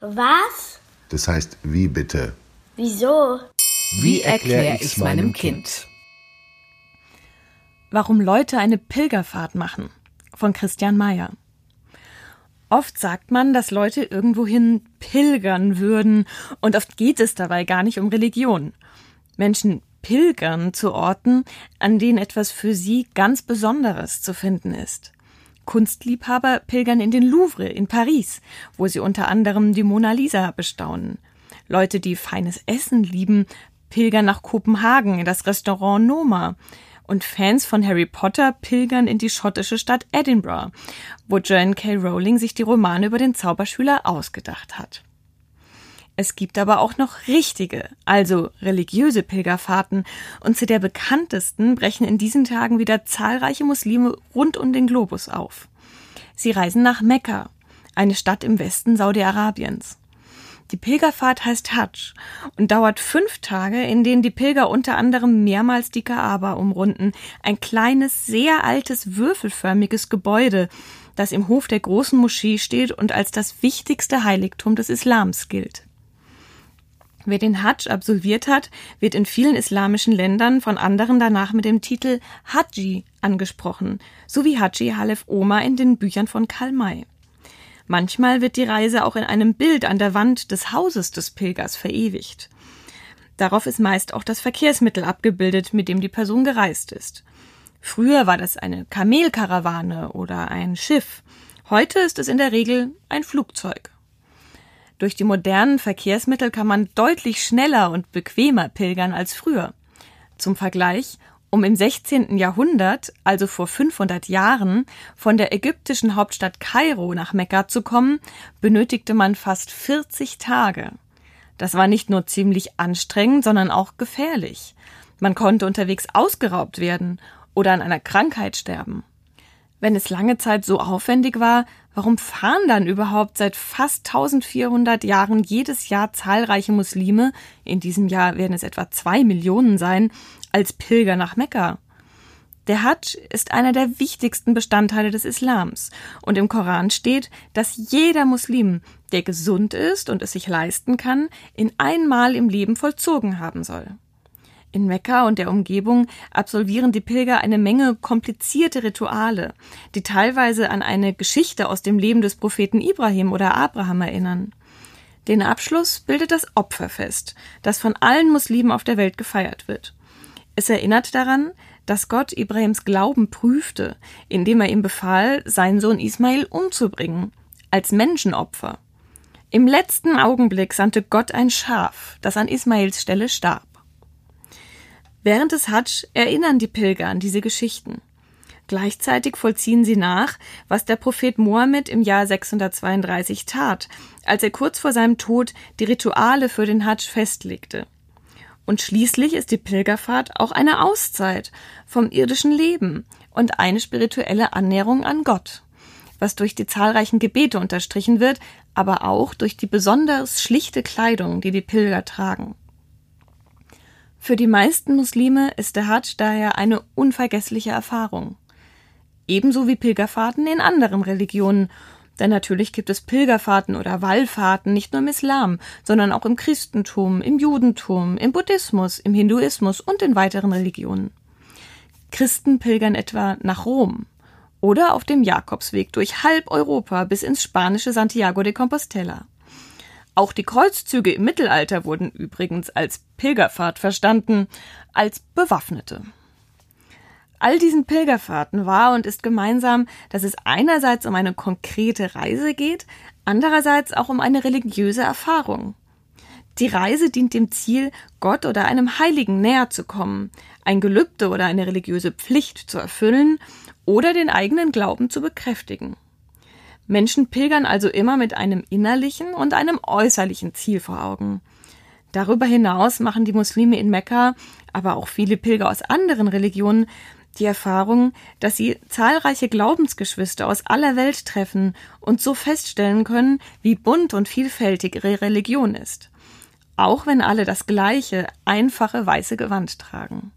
Was? Das heißt, wie bitte? Wieso? Wie erkläre ich's meinem Kind? Warum Leute eine Pilgerfahrt machen von Christian Mayer. Oft sagt man, dass Leute irgendwohin pilgern würden, und oft geht es dabei gar nicht um Religion. Menschen pilgern zu Orten, an denen etwas für sie ganz Besonderes zu finden ist. Kunstliebhaber pilgern in den Louvre in Paris, wo sie unter anderem die Mona Lisa bestaunen. Leute, die feines Essen lieben, pilgern nach Kopenhagen in das Restaurant Noma. Und Fans von Harry Potter pilgern in die schottische Stadt Edinburgh, wo Joanne K. Rowling sich die Romane über den Zauberschüler ausgedacht hat. Es gibt aber auch noch richtige, also religiöse Pilgerfahrten, und zu der bekanntesten brechen in diesen Tagen wieder zahlreiche Muslime rund um den Globus auf. Sie reisen nach Mekka, eine Stadt im Westen Saudi-Arabiens. Die Pilgerfahrt heißt Hajj und dauert fünf Tage, in denen die Pilger unter anderem mehrmals die Kaaba umrunden, ein kleines, sehr altes, würfelförmiges Gebäude, das im Hof der großen Moschee steht und als das wichtigste Heiligtum des Islams gilt. Wer den Hajj absolviert hat, wird in vielen islamischen Ländern von anderen danach mit dem Titel Haji angesprochen, so wie Haji Halef Oma in den Büchern von Karl May. Manchmal wird die Reise auch in einem Bild an der Wand des Hauses des Pilgers verewigt. Darauf ist meist auch das Verkehrsmittel abgebildet, mit dem die Person gereist ist. Früher war das eine Kamelkarawane oder ein Schiff. Heute ist es in der Regel ein Flugzeug. Durch die modernen Verkehrsmittel kann man deutlich schneller und bequemer pilgern als früher. Zum Vergleich, um im 16. Jahrhundert, also vor 500 Jahren, von der ägyptischen Hauptstadt Kairo nach Mekka zu kommen, benötigte man fast 40 Tage. Das war nicht nur ziemlich anstrengend, sondern auch gefährlich. Man konnte unterwegs ausgeraubt werden oder an einer Krankheit sterben. Wenn es lange Zeit so aufwendig war, warum fahren dann überhaupt seit fast 1400 Jahren jedes Jahr zahlreiche Muslime, in diesem Jahr werden es etwa zwei Millionen sein, als Pilger nach Mekka? Der Hadsch ist einer der wichtigsten Bestandteile des Islams und im Koran steht, dass jeder Muslim, der gesund ist und es sich leisten kann, in einmal im Leben vollzogen haben soll. In Mekka und der Umgebung absolvieren die Pilger eine Menge komplizierte Rituale, die teilweise an eine Geschichte aus dem Leben des Propheten Ibrahim oder Abraham erinnern. Den Abschluss bildet das Opferfest, das von allen Muslimen auf der Welt gefeiert wird. Es erinnert daran, dass Gott Ibrahims Glauben prüfte, indem er ihm befahl, seinen Sohn Ismail umzubringen, als Menschenopfer. Im letzten Augenblick sandte Gott ein Schaf, das an Ismails Stelle starb. Während des Hadsch erinnern die Pilger an diese Geschichten. Gleichzeitig vollziehen sie nach, was der Prophet Mohammed im Jahr 632 tat, als er kurz vor seinem Tod die Rituale für den Hadsch festlegte. Und schließlich ist die Pilgerfahrt auch eine Auszeit vom irdischen Leben und eine spirituelle Annäherung an Gott, was durch die zahlreichen Gebete unterstrichen wird, aber auch durch die besonders schlichte Kleidung, die die Pilger tragen. Für die meisten Muslime ist der Hadsch daher eine unvergessliche Erfahrung. Ebenso wie Pilgerfahrten in anderen Religionen. Denn natürlich gibt es Pilgerfahrten oder Wallfahrten nicht nur im Islam, sondern auch im Christentum, im Judentum, im Buddhismus, im Hinduismus und in weiteren Religionen. Christen pilgern etwa nach Rom oder auf dem Jakobsweg durch halb Europa bis ins spanische Santiago de Compostela. Auch die Kreuzzüge im Mittelalter wurden übrigens als Pilgerfahrt verstanden, als bewaffnete. All diesen Pilgerfahrten war und ist gemeinsam, dass es einerseits um eine konkrete Reise geht, andererseits auch um eine religiöse Erfahrung. Die Reise dient dem Ziel, Gott oder einem Heiligen näher zu kommen, ein Gelübde oder eine religiöse Pflicht zu erfüllen oder den eigenen Glauben zu bekräftigen. Menschen pilgern also immer mit einem innerlichen und einem äußerlichen Ziel vor Augen. Darüber hinaus machen die Muslime in Mekka, aber auch viele Pilger aus anderen Religionen die Erfahrung, dass sie zahlreiche Glaubensgeschwister aus aller Welt treffen und so feststellen können, wie bunt und vielfältig ihre Religion ist. Auch wenn alle das gleiche, einfache weiße Gewand tragen.